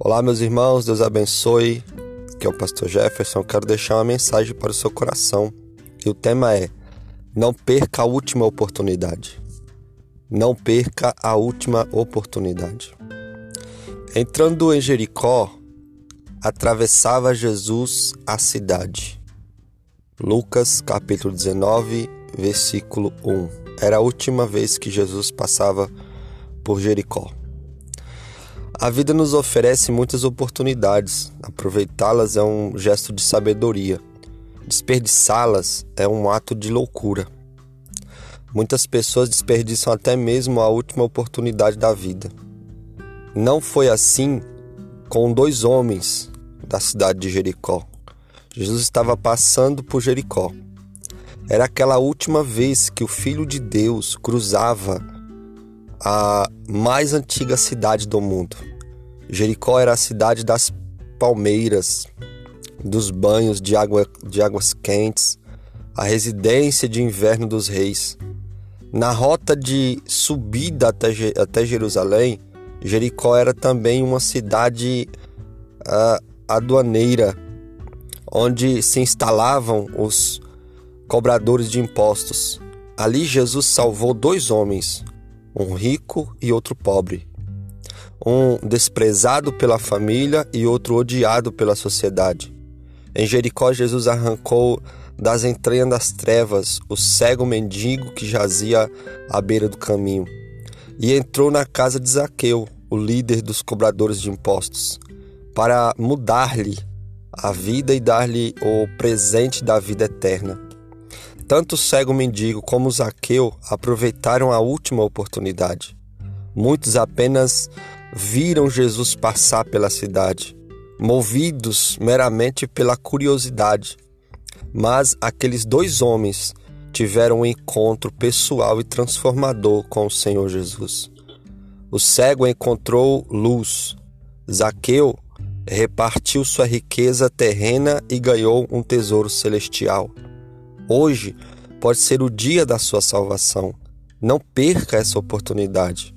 Olá, meus irmãos, Deus abençoe. Que é o pastor Jefferson. Quero deixar uma mensagem para o seu coração. E o tema é: Não perca a última oportunidade. Não perca a última oportunidade. Entrando em Jericó, atravessava Jesus a cidade. Lucas capítulo 19, versículo 1. Era a última vez que Jesus passava por Jericó. A vida nos oferece muitas oportunidades. Aproveitá-las é um gesto de sabedoria. Desperdiçá-las é um ato de loucura. Muitas pessoas desperdiçam até mesmo a última oportunidade da vida. Não foi assim com dois homens da cidade de Jericó. Jesus estava passando por Jericó. Era aquela última vez que o Filho de Deus cruzava a mais antiga cidade do mundo. Jericó era a cidade das palmeiras, dos banhos de, água, de águas quentes, a residência de inverno dos reis. Na rota de subida até, até Jerusalém, Jericó era também uma cidade uh, aduaneira, onde se instalavam os cobradores de impostos. Ali Jesus salvou dois homens, um rico e outro pobre, um desprezado pela família e outro odiado pela sociedade. Em Jericó, Jesus arrancou das entranhas das trevas o cego mendigo que jazia à beira do caminho e entrou na casa de Zaqueu, o líder dos cobradores de impostos, para mudar-lhe a vida e dar-lhe o presente da vida eterna. Tanto o cego mendigo como o Zaqueu aproveitaram a última oportunidade. Muitos apenas viram Jesus passar pela cidade, movidos meramente pela curiosidade. Mas aqueles dois homens tiveram um encontro pessoal e transformador com o Senhor Jesus. O cego encontrou luz. Zaqueu repartiu sua riqueza terrena e ganhou um tesouro celestial. Hoje pode ser o dia da sua salvação. Não perca essa oportunidade.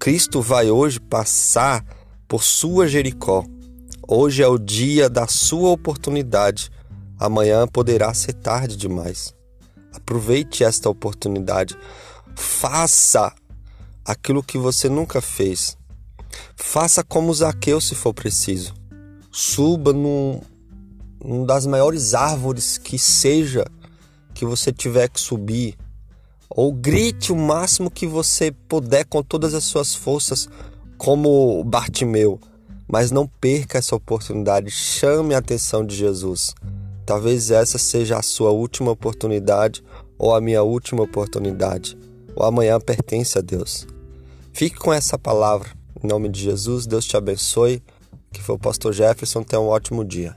Cristo vai hoje passar por sua Jericó. Hoje é o dia da sua oportunidade. Amanhã poderá ser tarde demais. Aproveite esta oportunidade. Faça aquilo que você nunca fez. Faça como Zaqueu se for preciso. Suba num, num das maiores árvores que seja que você tiver que subir, ou grite o máximo que você puder com todas as suas forças, como Bartimeu, mas não perca essa oportunidade, chame a atenção de Jesus. Talvez essa seja a sua última oportunidade ou a minha última oportunidade. O amanhã pertence a Deus. Fique com essa palavra. Em nome de Jesus, Deus te abençoe. Que foi o pastor Jefferson. Tenha um ótimo dia.